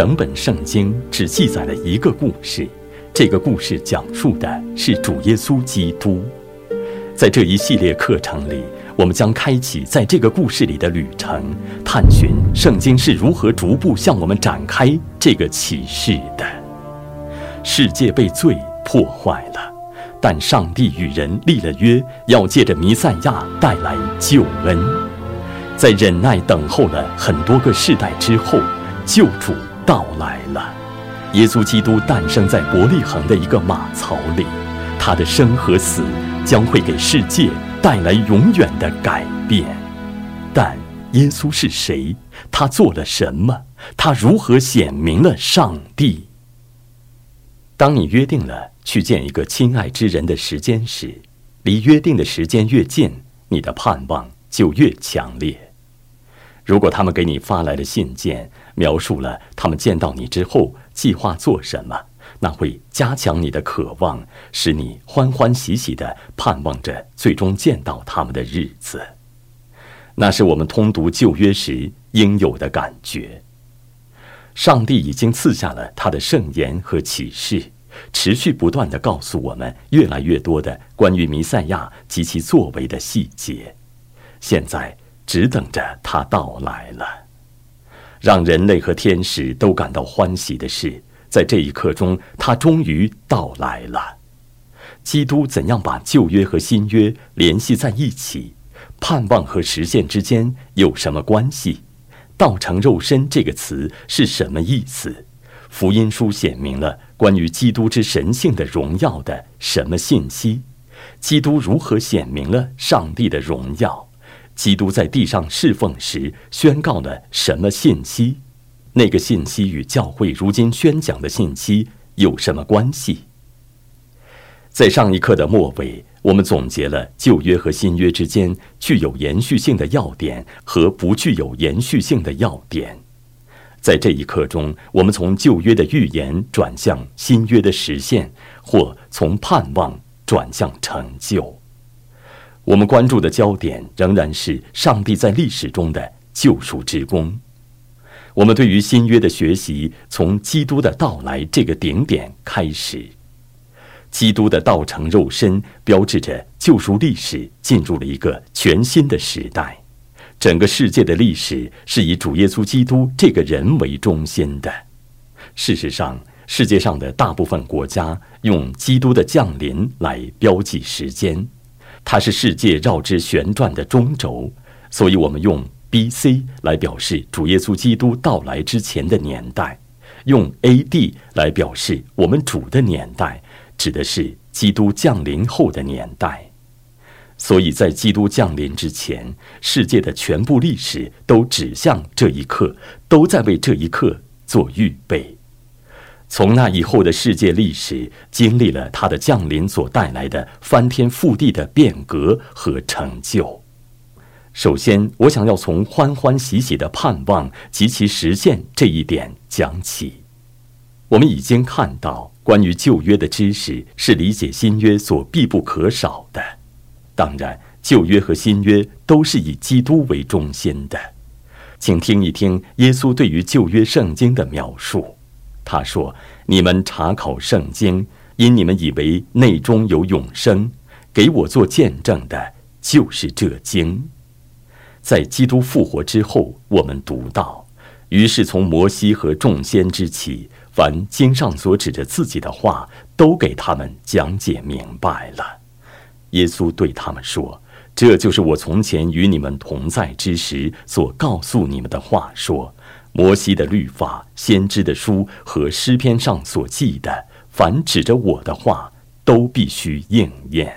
整本圣经只记载了一个故事，这个故事讲述的是主耶稣基督。在这一系列课程里，我们将开启在这个故事里的旅程，探寻圣经是如何逐步向我们展开这个启示的。世界被罪破坏了，但上帝与人立了约，要借着弥赛亚带来救恩。在忍耐等候了很多个世代之后，救主到来了。耶稣基督诞生在伯利恒的一个马槽里，他的生和死。将会给世界带来永远的改变，但耶稣是谁？他做了什么？他如何显明了上帝？当你约定了去见一个亲爱之人的时间时，离约定的时间越近，你的盼望就越强烈。如果他们给你发来的信件描述了他们见到你之后计划做什么？那会加强你的渴望，使你欢欢喜喜的盼望着最终见到他们的日子。那是我们通读旧约时应有的感觉。上帝已经赐下了他的圣言和启示，持续不断的告诉我们越来越多的关于弥赛亚及其作为的细节。现在只等着他到来了。让人类和天使都感到欢喜的是。在这一刻中，他终于到来了。基督怎样把旧约和新约联系在一起？盼望和实现之间有什么关系？道成肉身这个词是什么意思？福音书显明了关于基督之神性的荣耀的什么信息？基督如何显明了上帝的荣耀？基督在地上侍奉时宣告了什么信息？那个信息与教会如今宣讲的信息有什么关系？在上一课的末尾，我们总结了旧约和新约之间具有延续性的要点和不具有延续性的要点。在这一课中，我们从旧约的预言转向新约的实现，或从盼望转向成就。我们关注的焦点仍然是上帝在历史中的救赎之功。我们对于新约的学习，从基督的到来这个顶点开始。基督的道成肉身，标志着救赎历史进入了一个全新的时代。整个世界的历史是以主耶稣基督这个人为中心的。事实上，世界上的大部分国家用基督的降临来标记时间，它是世界绕之旋转的中轴，所以我们用。B.C. 来表示主耶稣基督到来之前的年代，用 A.D. 来表示我们主的年代，指的是基督降临后的年代。所以在基督降临之前，世界的全部历史都指向这一刻，都在为这一刻做预备。从那以后的世界历史，经历了他的降临所带来的翻天覆地的变革和成就。首先，我想要从欢欢喜喜的盼望及其实现这一点讲起。我们已经看到，关于旧约的知识是理解新约所必不可少的。当然，旧约和新约都是以基督为中心的。请听一听耶稣对于旧约圣经的描述。他说：“你们查考圣经，因你们以为内中有永生，给我做见证的，就是这经。”在基督复活之后，我们读到，于是从摩西和众先知起，凡经上所指着自己的话，都给他们讲解明白了。耶稣对他们说：“这就是我从前与你们同在之时所告诉你们的话。说摩西的律法、先知的书和诗篇上所记的，凡指着我的话，都必须应验。”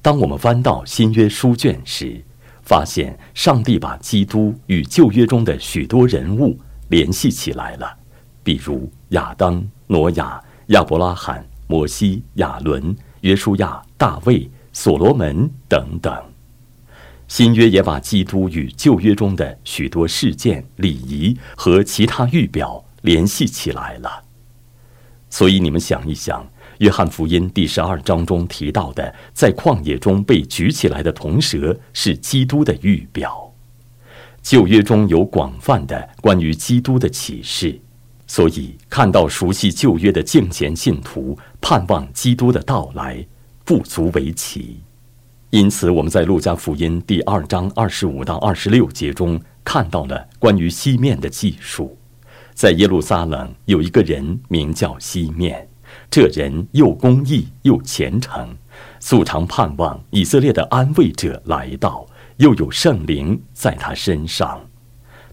当我们翻到新约书卷时，发现上帝把基督与旧约中的许多人物联系起来了，比如亚当、挪亚、亚伯拉罕、摩西、亚伦、约书亚、大卫、所罗门等等。新约也把基督与旧约中的许多事件、礼仪和其他预表联系起来了。所以你们想一想。约翰福音第十二章中提到的，在旷野中被举起来的铜蛇是基督的预表。旧约中有广泛的关于基督的启示，所以看到熟悉旧约的敬虔信徒盼望基督的到来，不足为奇。因此，我们在路加福音第二章二十五到二十六节中看到了关于西面的记述。在耶路撒冷有一个人名叫西面，这人又公义又虔诚，素常盼望以色列的安慰者来到，又有圣灵在他身上。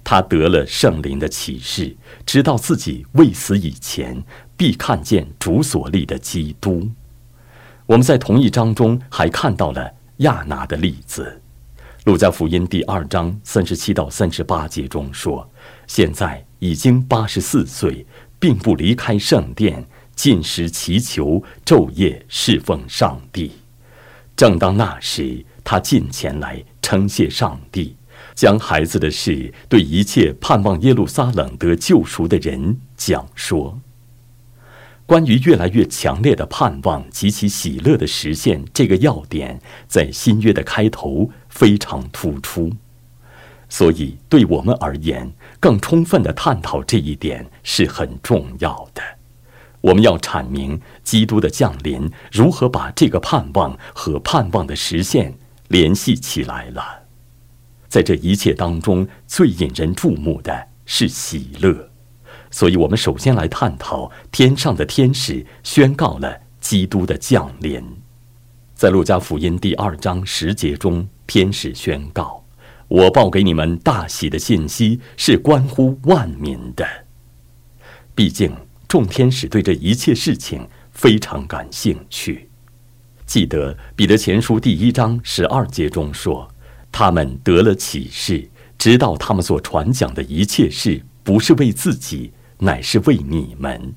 他得了圣灵的启示，知道自己未死以前必看见主所立的基督。我们在同一章中还看到了亚拿的例子，《路加福音》第二章三十七到三十八节中说：“现在。”已经八十四岁，并不离开圣殿，进食祈求，昼夜侍奉上帝。正当那时，他进前来称谢上帝，将孩子的事对一切盼望耶路撒冷得救赎的人讲说。关于越来越强烈的盼望及其喜乐的实现，这个要点在新约的开头非常突出。所以，对我们而言，更充分的探讨这一点是很重要的。我们要阐明基督的降临如何把这个盼望和盼望的实现联系起来了。在这一切当中，最引人注目的是喜乐。所以，我们首先来探讨天上的天使宣告了基督的降临。在路加福音第二章十节中，天使宣告。我报给你们大喜的信息是关乎万民的。毕竟众天使对这一切事情非常感兴趣。记得彼得前书第一章十二节中说：“他们得了启示，知道他们所传讲的一切事不是为自己，乃是为你们。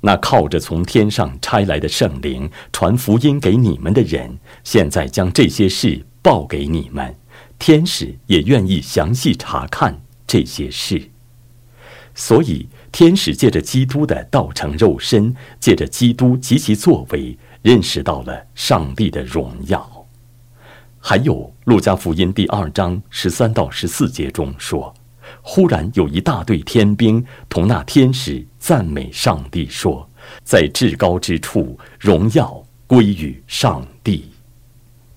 那靠着从天上差来的圣灵传福音给你们的人，现在将这些事报给你们。”天使也愿意详细查看这些事，所以天使借着基督的道成肉身，借着基督及其作为，认识到了上帝的荣耀。还有路加福音第二章十三到十四节中说：“忽然有一大队天兵同那天使赞美上帝，说，在至高之处，荣耀归于上帝。”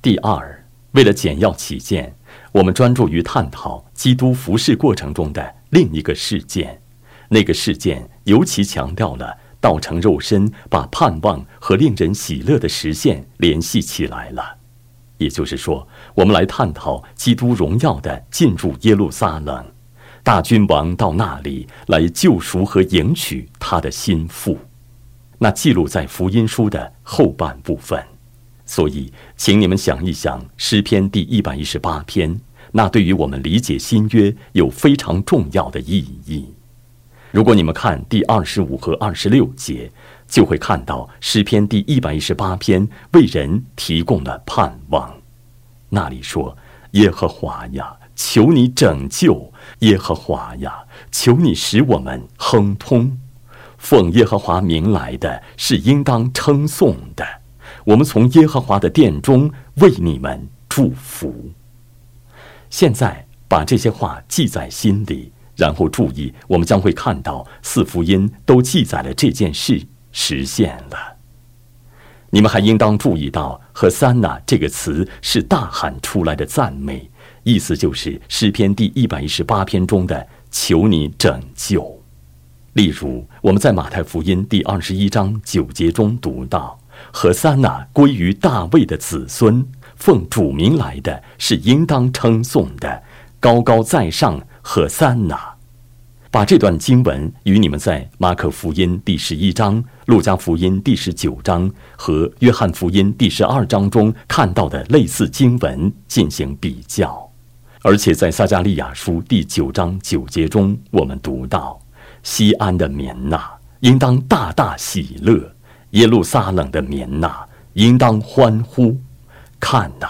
第二，为了简要起见。我们专注于探讨基督服侍过程中的另一个事件，那个事件尤其强调了道成肉身，把盼望和令人喜乐的实现联系起来了。也就是说，我们来探讨基督荣耀的进入耶路撒冷，大君王到那里来救赎和迎娶他的心腹，那记录在福音书的后半部分。所以，请你们想一想诗篇第一百一十八篇，那对于我们理解新约有非常重要的意义。如果你们看第二十五和二十六节，就会看到诗篇第一百一十八篇为人提供了盼望。那里说：“耶和华呀，求你拯救；耶和华呀，求你使我们亨通。奉耶和华名来的是应当称颂的。”我们从耶和华的殿中为你们祝福。现在把这些话记在心里，然后注意，我们将会看到四福音都记载了这件事实现了。你们还应当注意到“和三呐”这个词是大喊出来的赞美，意思就是诗篇第一百一十八篇中的“求你拯救”。例如，我们在马太福音第二十一章九节中读到。何三那归于大卫的子孙，奉主名来的是应当称颂的，高高在上。何三那，把这段经文与你们在马可福音第十一章、路加福音第十九章和约翰福音第十二章中看到的类似经文进行比较，而且在撒加利亚书第九章九节中，我们读到：西安的民呐，应当大大喜乐。耶路撒冷的民呐，应当欢呼！看呐，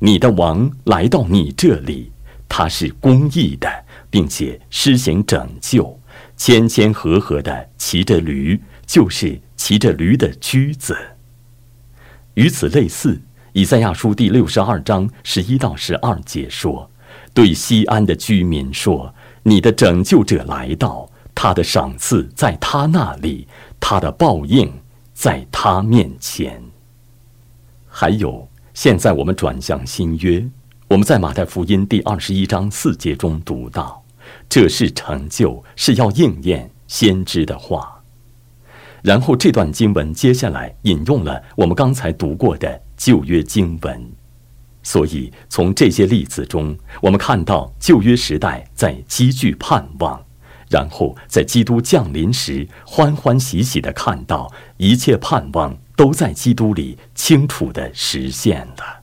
你的王来到你这里，他是公义的，并且施行拯救，谦谦和和的骑着驴，就是骑着驴的驹子。与此类似，以赛亚书第六十二章十一到十二节说：“对西安的居民说，你的拯救者来到，他的赏赐在他那里，他的报应在他面前。还有，现在我们转向新约，我们在马太福音第二十一章四节中读到，这是成就，是要应验先知的话。然后这段经文接下来引用了我们刚才读过的旧约经文，所以从这些例子中，我们看到旧约时代在积聚盼望，然后在基督降临时欢欢喜喜地看到一切盼望都在基督里清楚地实现了。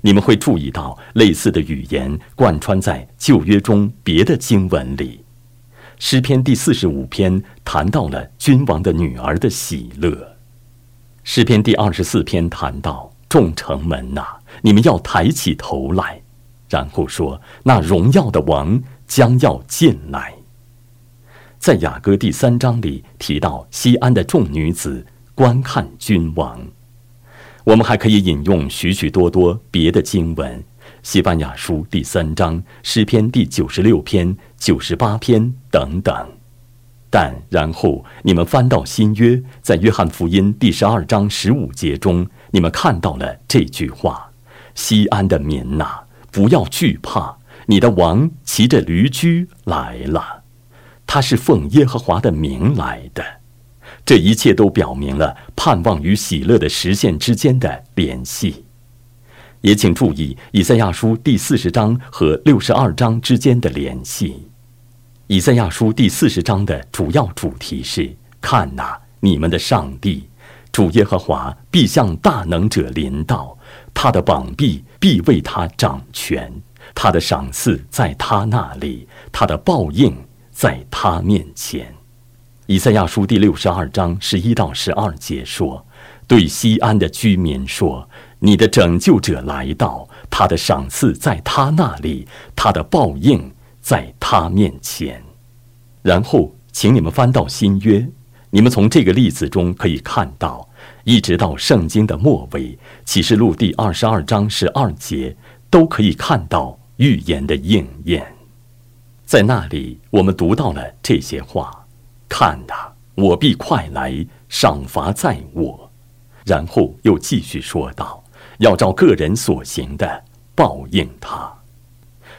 你们会注意到类似的语言贯穿在旧约中别的经文里。诗篇第四十五篇谈到了君王的女儿的喜乐。诗篇第二十四篇谈到众城门呐，你们要抬起头来，然后说那荣耀的王将要进来。在雅歌第三章里提到西安的众女子观看君王。我们还可以引用许许多多别的经文。西班牙书第三章、诗篇第九十六篇、九十八篇等等，但然后你们翻到新约，在约翰福音第十二章十五节中，你们看到了这句话：“西安的民呐，不要惧怕，你的王骑着驴驹来了，他是奉耶和华的名来的。”这一切都表明了盼望与喜乐的实现之间的联系。也请注意以赛亚书第四十章和六十二章之间的联系。以赛亚书第四十章的主要主题是：看哪，你们的上帝主耶和华必向大能者临到，他的膀臂必为他掌权，他的赏赐在他那里，他的报应在他面前。以赛亚书第六十二章十一到十二节说：“对西安的居民说。”你的拯救者来到，他的赏赐在他那里，他的报应在他面前。然后，请你们翻到新约，你们从这个例子中可以看到，一直到圣经的末尾，启示录第二十二章十二节，都可以看到预言的应验。在那里，我们读到了这些话：“看呐，我必快来，赏罚在我。”然后又继续说道。要照个人所行的报应他。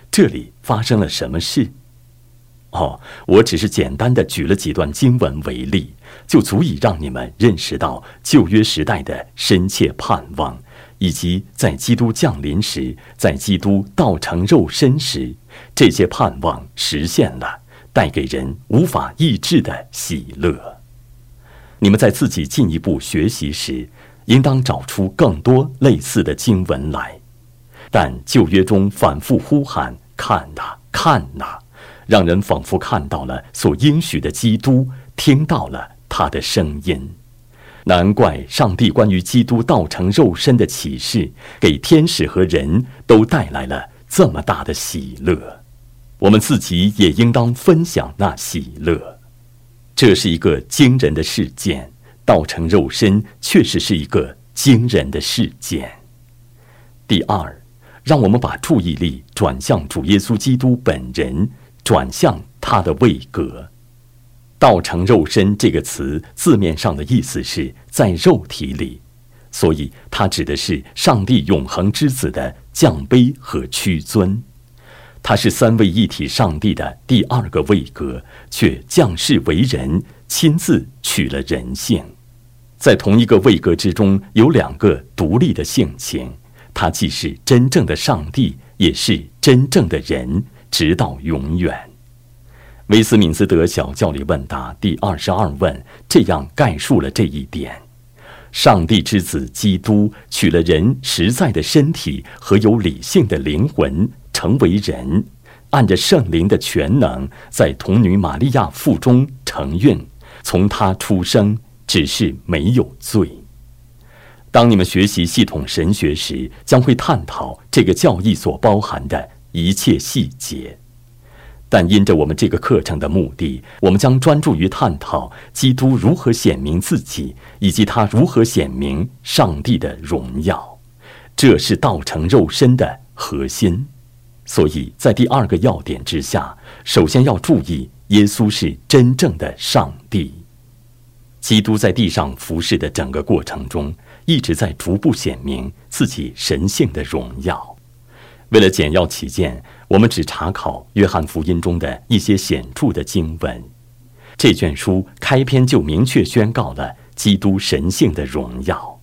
这里发生了什么事？哦，我只是简单的举了几段经文为例，就足以让你们认识到旧约时代的深切盼望，以及在基督降临时，在基督道成肉身时，这些盼望实现了，带给人无法抑制的喜乐。你们在自己进一步学习时。应当找出更多类似的经文来，但旧约中反复呼喊“看呐，看呐”，让人仿佛看到了所应许的基督，听到了他的声音。难怪上帝关于基督道成肉身的启示，给天使和人都带来了这么大的喜乐。我们自己也应当分享那喜乐。这是一个惊人的事件。道成肉身确实是一个惊人的事件。第二，让我们把注意力转向主耶稣基督本人，转向他的位格。道成肉身这个词字面上的意思是在肉体里，所以它指的是上帝永恒之子的降卑和屈尊。他是三位一体上帝的第二个位格，却降世为人，亲自取了人性。在同一个位格之中，有两个独立的性情，他既是真正的上帝，也是真正的人，直到永远。威斯敏斯德小教理问答第二十二问这样概述了这一点：上帝之子基督取了人实在的身体和有理性的灵魂，成为人，按着圣灵的全能，在童女玛利亚腹中承孕，从他出生。只是没有罪。当你们学习系统神学时，将会探讨这个教义所包含的一切细节。但因着我们这个课程的目的，我们将专注于探讨基督如何显明自己，以及他如何显明上帝的荣耀。这是道成肉身的核心。所以在第二个要点之下，首先要注意耶稣是真正的上帝。基督在地上服侍的整个过程中，一直在逐步显明自己神性的荣耀。为了简要起见，我们只查考约翰福音中的一些显著的经文。这卷书开篇就明确宣告了基督神性的荣耀。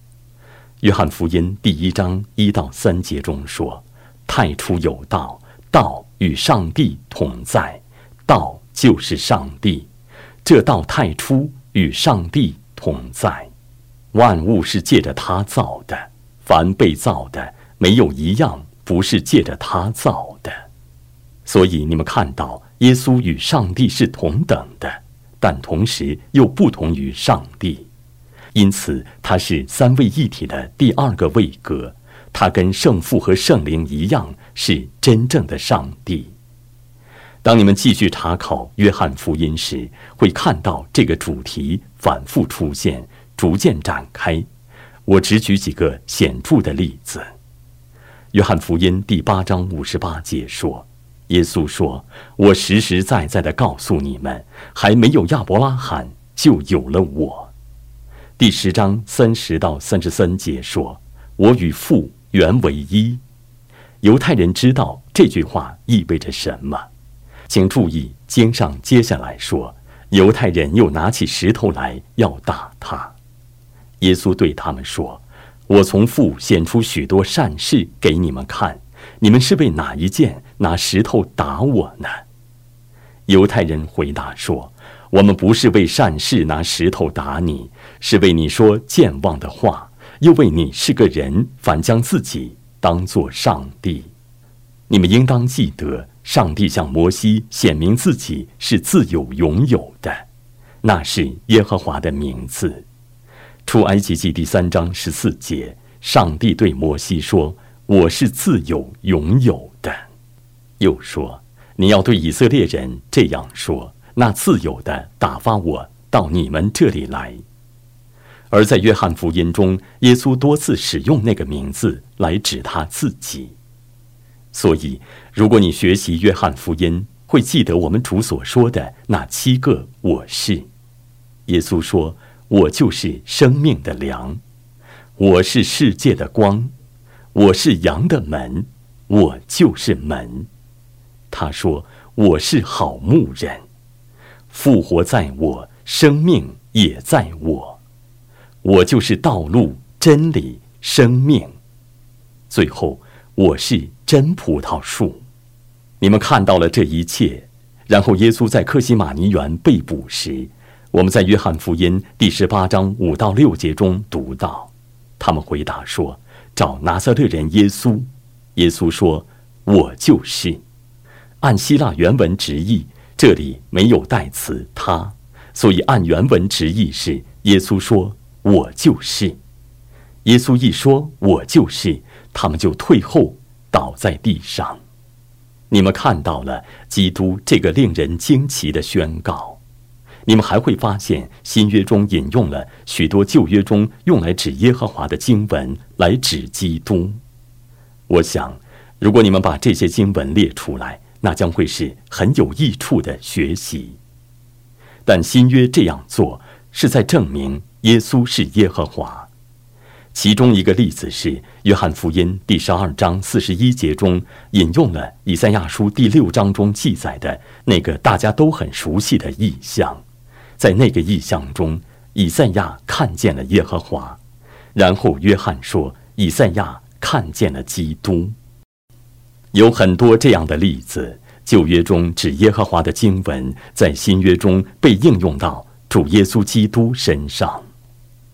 约翰福音第一章一到三节中说：“太初有道，道与上帝同在，道就是上帝。这道太初与上帝同在，万物是借着他造的，凡被造的，没有一样不是借着他造的。所以你们看到，耶稣与上帝是同等的。”但同时又不同于上帝，因此他是三位一体的第二个位格。他跟圣父和圣灵一样，是真正的上帝。当你们继续查考约翰福音时，会看到这个主题反复出现，逐渐展开。我只举几个显著的例子。约翰福音第八章五十八节说。耶稣说：“我实实在在的告诉你们，还没有亚伯拉罕，就有了我。”第十章三十到三十三节说：“我与父原为一。”犹太人知道这句话意味着什么？请注意经上接下来说：“犹太人又拿起石头来要打他。”耶稣对他们说：“我从父显出许多善事给你们看。”你们是为哪一件拿石头打我呢？犹太人回答说：“我们不是为善事拿石头打你，是为你说健忘的话，又为你是个人，反将自己当作上帝。你们应当记得，上帝向摩西显明自己是自有永有的，那是耶和华的名字。出埃及记第三章十四节，上帝对摩西说。”我是自有拥有，又说：“你要对以色列人这样说，那自有的打发我到你们这里来。”而在约翰福音中，耶稣多次使用那个名字来指他自己。所以，如果你学习约翰福音，会记得我们主所说的那七个“我是”。耶稣说：“我就是生命的粮，我是世界的光。”我是羊的门，我就是门。他说：“我是好牧人，复活在我，生命也在我。我就是道路、真理、生命。最后，我是真葡萄树。你们看到了这一切。然后，耶稣在克西马尼园被捕时，我们在约翰福音第十八章五到六节中读到，他们回答说。”找拿撒勒人耶稣，耶稣说：“我就是。”按希腊原文直译，这里没有代词他，所以按原文直译是：耶稣说：“我就是。”耶稣一说“我就是”，他们就退后，倒在地上。你们看到了基督这个令人惊奇的宣告。你们还会发现，新约中引用了许多旧约中用来指耶和华的经文，来指基督。我想，如果你们把这些经文列出来，那将会是很有益处的学习。但新约这样做，是在证明耶稣是耶和华。其中一个例子是《约翰福音》第十二章四十一节中引用了以赛亚书第六章中记载的那个大家都很熟悉的意象。在那个意象中，以赛亚看见了耶和华，然后约翰说：“以赛亚看见了基督。”有很多这样的例子。旧约中指耶和华的经文，在新约中被应用到主耶稣基督身上。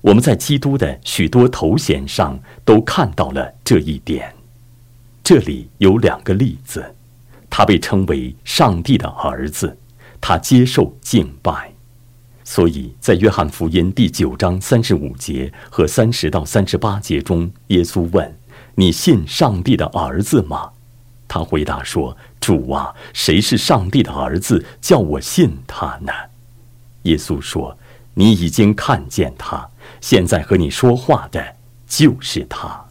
我们在基督的许多头衔上都看到了这一点。这里有两个例子：他被称为上帝的儿子，他接受敬拜。所以在约翰福音第九章三十五节和三十到三十八节中，耶稣问：“你信上帝的儿子吗？”他回答说：“主啊，谁是上帝的儿子，叫我信他呢？”耶稣说：“你已经看见他，现在和你说话的就是他。”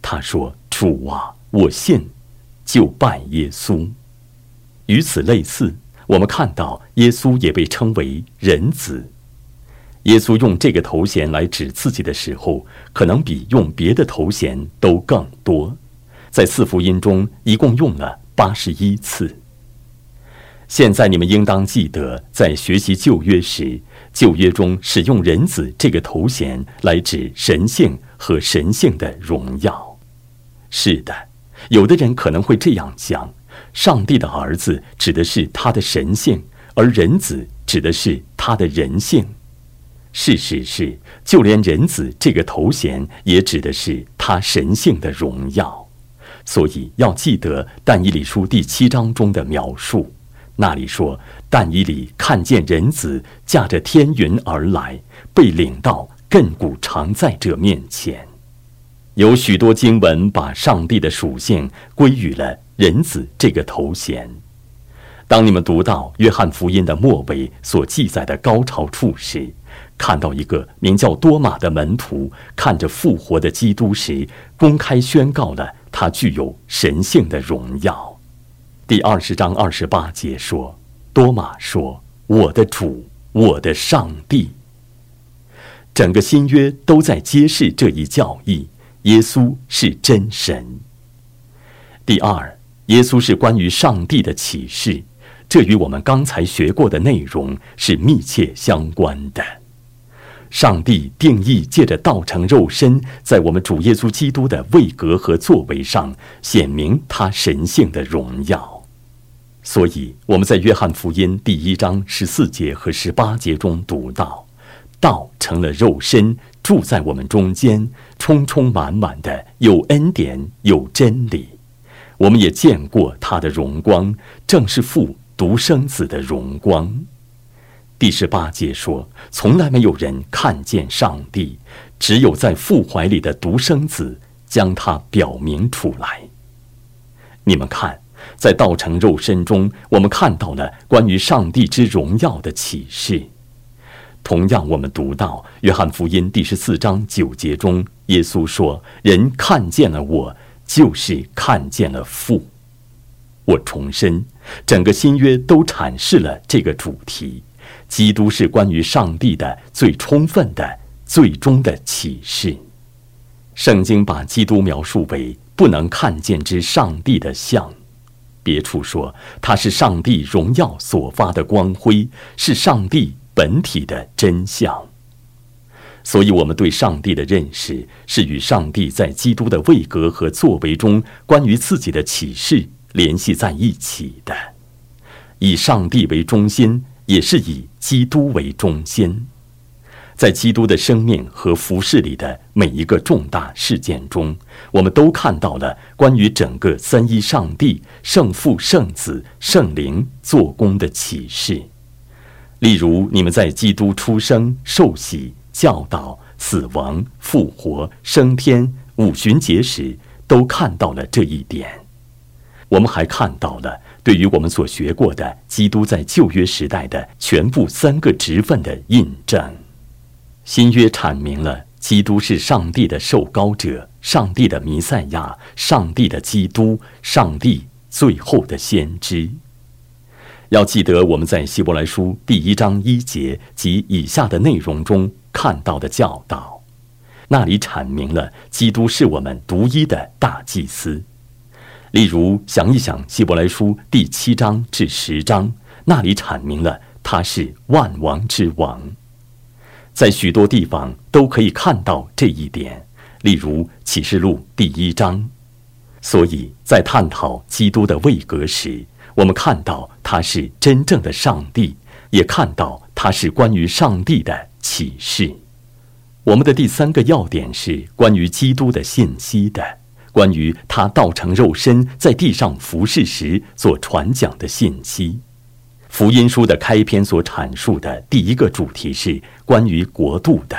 他说：“主啊，我信，就拜耶稣。”与此类似。我们看到耶稣也被称为人子。耶稣用这个头衔来指自己的时候，可能比用别的头衔都更多。在四福音中，一共用了八十一次。现在你们应当记得，在学习旧约时，旧约中使用“人子”这个头衔来指神性和神性的荣耀。是的，有的人可能会这样讲：上帝的儿子指的是他的神性，而人子指的是他的人性。事实是，就连人子这个头衔也指的是他神性的荣耀，所以要记得但以理书第七章中的描述，那里说但以理看见人子驾着天云而来，被领到亘古常在者面前。有许多经文把上帝的属性归于了人子这个头衔。当你们读到约翰福音的末尾所记载的高潮处时，看到一个名叫多马的门徒看着复活的基督时，公开宣告了他具有神性的荣耀。第二十章二十八节说：“多马说，我的主，我的上帝。”整个新约都在揭示这一教义：耶稣是真神。第二，耶稣是关于上帝的启示，这与我们刚才学过的内容是密切相关的。上帝定义借着道成肉身，在我们主耶稣基督的位格和作为上显明他神性的荣耀。所以我们在约翰福音第一章十四节和十八节中读到，道成了肉身，住在我们中间，充充满满的有恩典有真理。我们也见过他的荣光，正是父独生子的荣光。第十八节说：“从来没有人看见上帝，只有在父怀里的独生子将他表明出来。”你们看，在道成肉身中，我们看到了关于上帝之荣耀的启示。同样，我们读到约翰福音第十四章九节中，耶稣说：“人看见了我，就是看见了父。”我重申，整个新约都阐释了这个主题。基督是关于上帝的最充分的、最终的启示。圣经把基督描述为不能看见之上帝的像，别处说他是上帝荣耀所发的光辉，是上帝本体的真相。所以，我们对上帝的认识是与上帝在基督的位格和作为中关于自己的启示联系在一起的，以上帝为中心。也是以基督为中心，在基督的生命和服饰里的每一个重大事件中，我们都看到了关于整个三一上帝、圣父、圣子、圣灵做工的启示。例如，你们在基督出生、受洗、教导、死亡、复活、升天、五旬节时，都看到了这一点。我们还看到了。对于我们所学过的基督在旧约时代的全部三个职分的印证，新约阐明了基督是上帝的受膏者、上帝的弥赛亚、上帝的基督、上帝最后的先知。要记得我们在希伯来书第一章一节及以下的内容中看到的教导，那里阐明了基督是我们独一的大祭司。例如，想一想《希伯来书》第七章至十章，那里阐明了他是万王之王，在许多地方都可以看到这一点。例如《启示录》第一章，所以在探讨基督的位格时，我们看到他是真正的上帝，也看到他是关于上帝的启示。我们的第三个要点是关于基督的信息的。关于他道成肉身在地上服侍时所传讲的信息，福音书的开篇所阐述的第一个主题是关于国度的，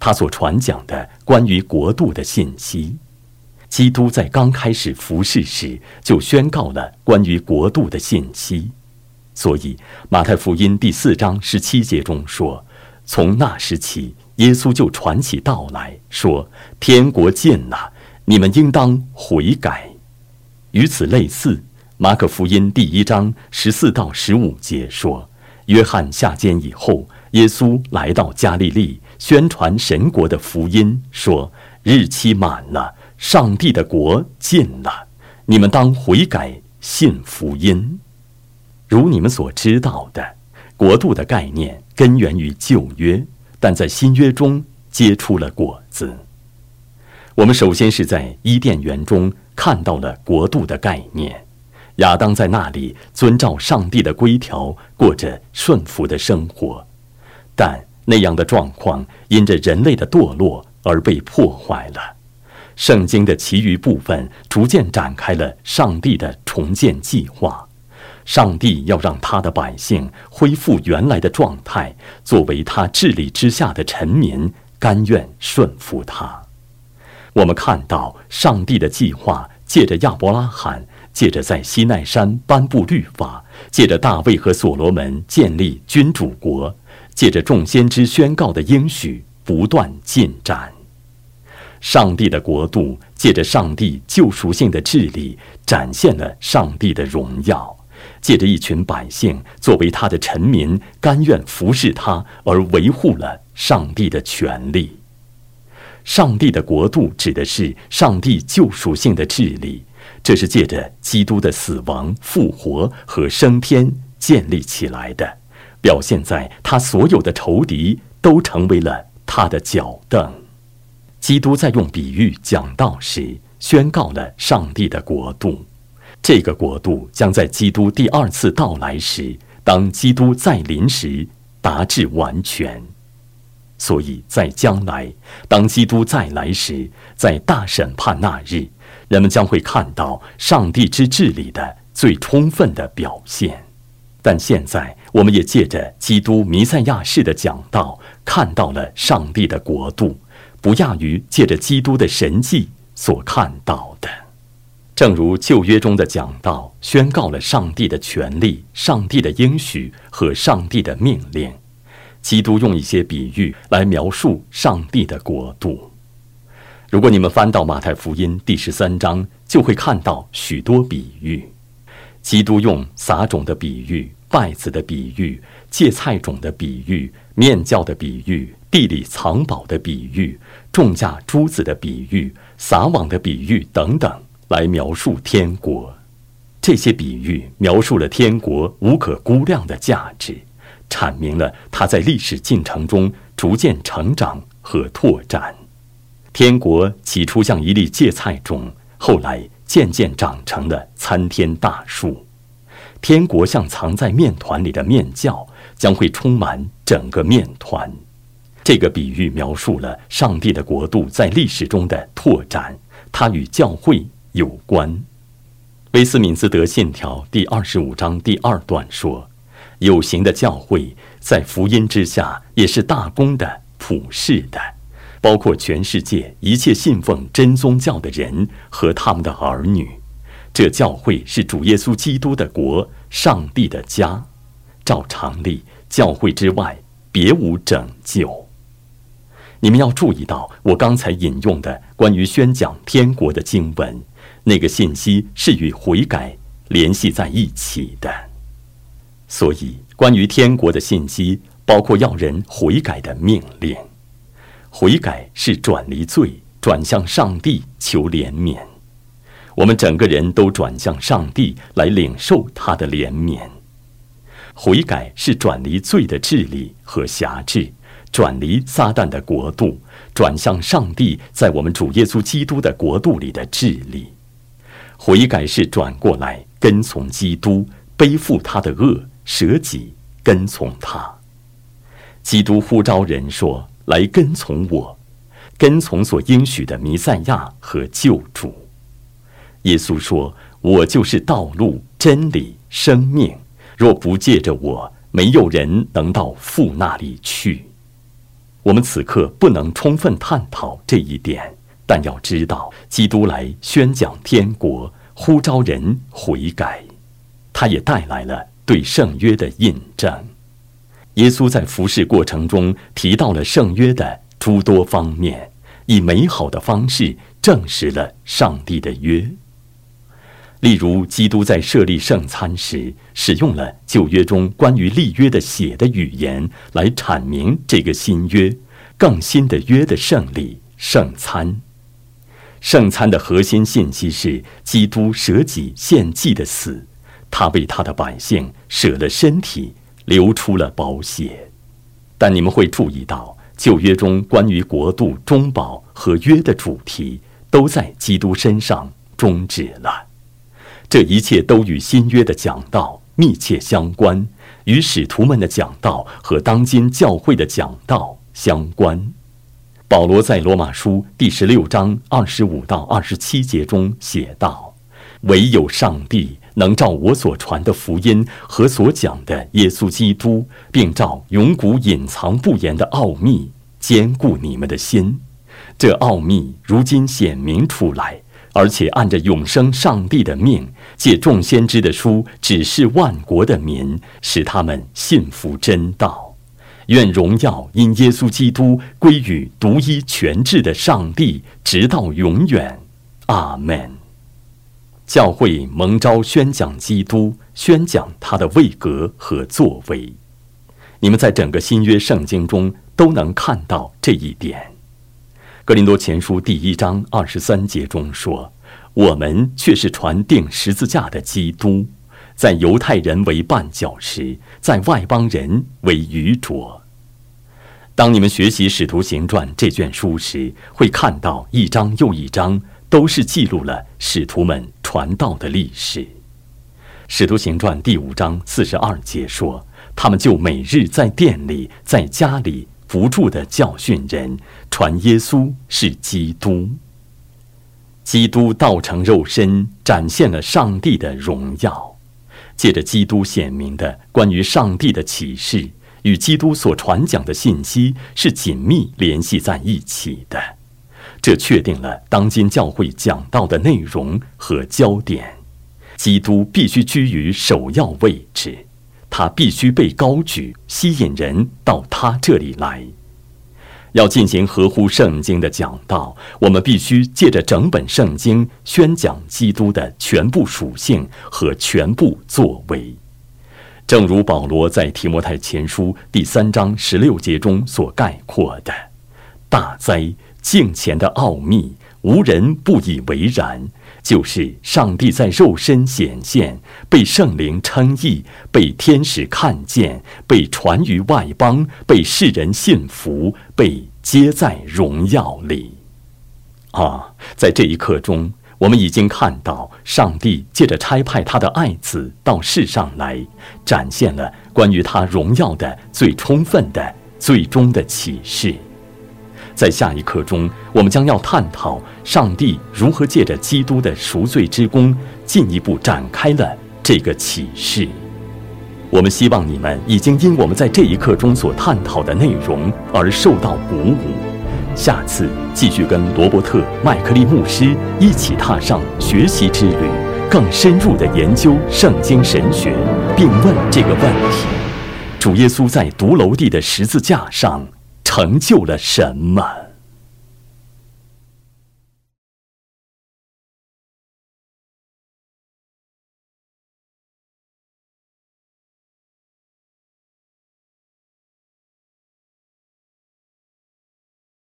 他所传讲的关于国度的信息。基督在刚开始服侍时就宣告了关于国度的信息，所以马太福音第四章十七节中说：“从那时起，耶稣就传起道来说，天国近了。”你们应当悔改。与此类似，《马可福音第一章十四到十五节说，约翰下监以后，耶稣来到加利利，宣传神国的福音，说：“日期满了，上帝的国近了，你们当悔改，信福音。”如你们所知道的，国度的概念根源于旧约，但在新约中结出了果子。我们首先是在伊甸园中看到了国度的概念。亚当在那里遵照上帝的规条过着顺服的生活，但那样的状况因着人类的堕落而被破坏了。圣经的其余部分逐渐展开了上帝的重建计划，上帝要让他的百姓恢复原来的状态，作为他治理之下的臣民，甘愿顺服他。我们看到上帝的计划借着亚伯拉罕。借着在西奈山颁布律法，借着大卫和所罗门建立君主国，借着众先知宣告的应许不断进展。上帝的国度借着上帝救赎性的治理，展现了上帝的荣耀。借着一群百姓作为他的臣民，甘愿服侍他，而维护了上帝的权利。上帝的国度指的是上帝救赎性的治理。这是借着基督的死亡、复活和升天建立起来的，表现在他所有的仇敌都成为了他的脚凳。基督在用比喻讲道时，宣告了上帝的国度。这个国度将在基督第二次到来时，当基督再临时达至完全。所以在将来，当基督再来时，在大审判那日。人们将会看到上帝之治理的最充分的表现，但现在我们也借着基督弥赛亚式的讲道，看到了上帝的国度，不亚于借着基督的神迹所看到的。正如旧约中的讲道宣告了上帝的权利、上帝的应许和上帝的命令，基督用一些比喻来描述上帝的国度。如果你们翻到马太福音第十三章，就会看到许多比喻。基督用撒种的比喻、稗子的比喻、芥菜种的比喻、面教的比喻、地里藏宝的比喻、种下珠子的比喻、撒网的比喻等等，来描述天国。这些比喻描述了天国无可估量的价值，阐明了它在历史进程中逐渐成长和拓展。天国起初像一粒芥菜种，后来渐渐长成了参天大树。天国像藏在面团里的面酵，将会充满整个面团。这个比喻描述了上帝的国度在历史中的拓展，它与教会有关。威斯敏斯德信条第二十五章第二段说：“有形的教会在福音之下，也是大公的、普世的。”包括全世界一切信奉真宗教的人和他们的儿女，这教会是主耶稣基督的国，上帝的家。照常理，教会之外别无拯救。你们要注意到，我刚才引用的关于宣讲天国的经文，那个信息是与悔改联系在一起的。所以，关于天国的信息，包括要人悔改的命令。悔改是转离罪，转向上帝求怜悯。我们整个人都转向上帝来领受他的怜悯。悔改是转离罪的治理和辖制，转离撒旦的国度，转向上帝在我们主耶稣基督的国度里的治理。悔改是转过来跟从基督，背负他的恶，舍己跟从他。基督呼召人说。来跟从我，跟从所应许的弥赛亚和救主。耶稣说：“我就是道路、真理、生命。若不借着我，没有人能到父那里去。”我们此刻不能充分探讨这一点，但要知道，基督来宣讲天国，呼召人悔改，他也带来了对圣约的印证。耶稣在服侍过程中提到了圣约的诸多方面，以美好的方式证实了上帝的约。例如，基督在设立圣餐时，使用了旧约中关于立约的血的语言来阐明这个新约、更新的约的胜利——圣餐。圣餐的核心信息是基督舍己献祭的死，他为他的百姓舍了身体，流出了宝血。但你们会注意到，旧约中关于国度、中保和约的主题，都在基督身上终止了。这一切都与新约的讲道密切相关，与使徒们的讲道和当今教会的讲道相关。保罗在罗马书第十六章二十五到二十七节中写道：“唯有上帝能照我所传的福音和所讲的耶稣基督，并照永古隐藏不言的奥秘，坚固你们的心。这奥秘如今显明出来，而且按着永生上帝的命，借众先知的书指示万国的民，使他们信服真道。”愿荣耀因耶稣基督归于独一全智的上帝，直到永远。阿门。教会蒙召宣讲基督，宣讲他的位格和作为。你们在整个新约圣经中都能看到这一点。格林多前书第一章二十三节中说：“我们却是传定十字架的基督。”在犹太人为绊脚石，在外邦人为愚拙。当你们学习《使徒行传》这卷书时，会看到一章又一章都是记录了使徒们传道的历史。《使徒行传》第五章四十二节说：“他们就每日在店里、在家里不住的教训人，传耶稣是基督。基督道成肉身，展现了上帝的荣耀。”借着基督显明的关于上帝的启示，与基督所传讲的信息是紧密联系在一起的，这确定了当今教会讲道的内容和焦点。基督必须居于首要位置，他必须被高举，吸引人到他这里来。要进行合乎圣经的讲道，我们必须借着整本圣经宣讲基督的全部属性和全部作为。正如保罗在提摩太前书第三章十六节中所概括的：“大哉，敬虔的奥秘，无人不以为然。”就是上帝在肉身显现，被圣灵称义，被天使看见，被传于外邦，被世人信服，被接在荣耀里。啊，在这一刻中，我们已经看到上帝借着差派他的爱子到世上来，展现了关于他荣耀的最充分的、最终的启示。在下一课中，我们将要探讨上帝如何借着基督的赎罪之功，进一步展开了这个启示。我们希望你们已经因我们在这一课中所探讨的内容而受到鼓舞。下次继续跟罗伯特·麦克利牧师一起踏上学习之旅，更深入地研究圣经神学，并问这个问题：主耶稣在独楼地的十字架上。成就了什么？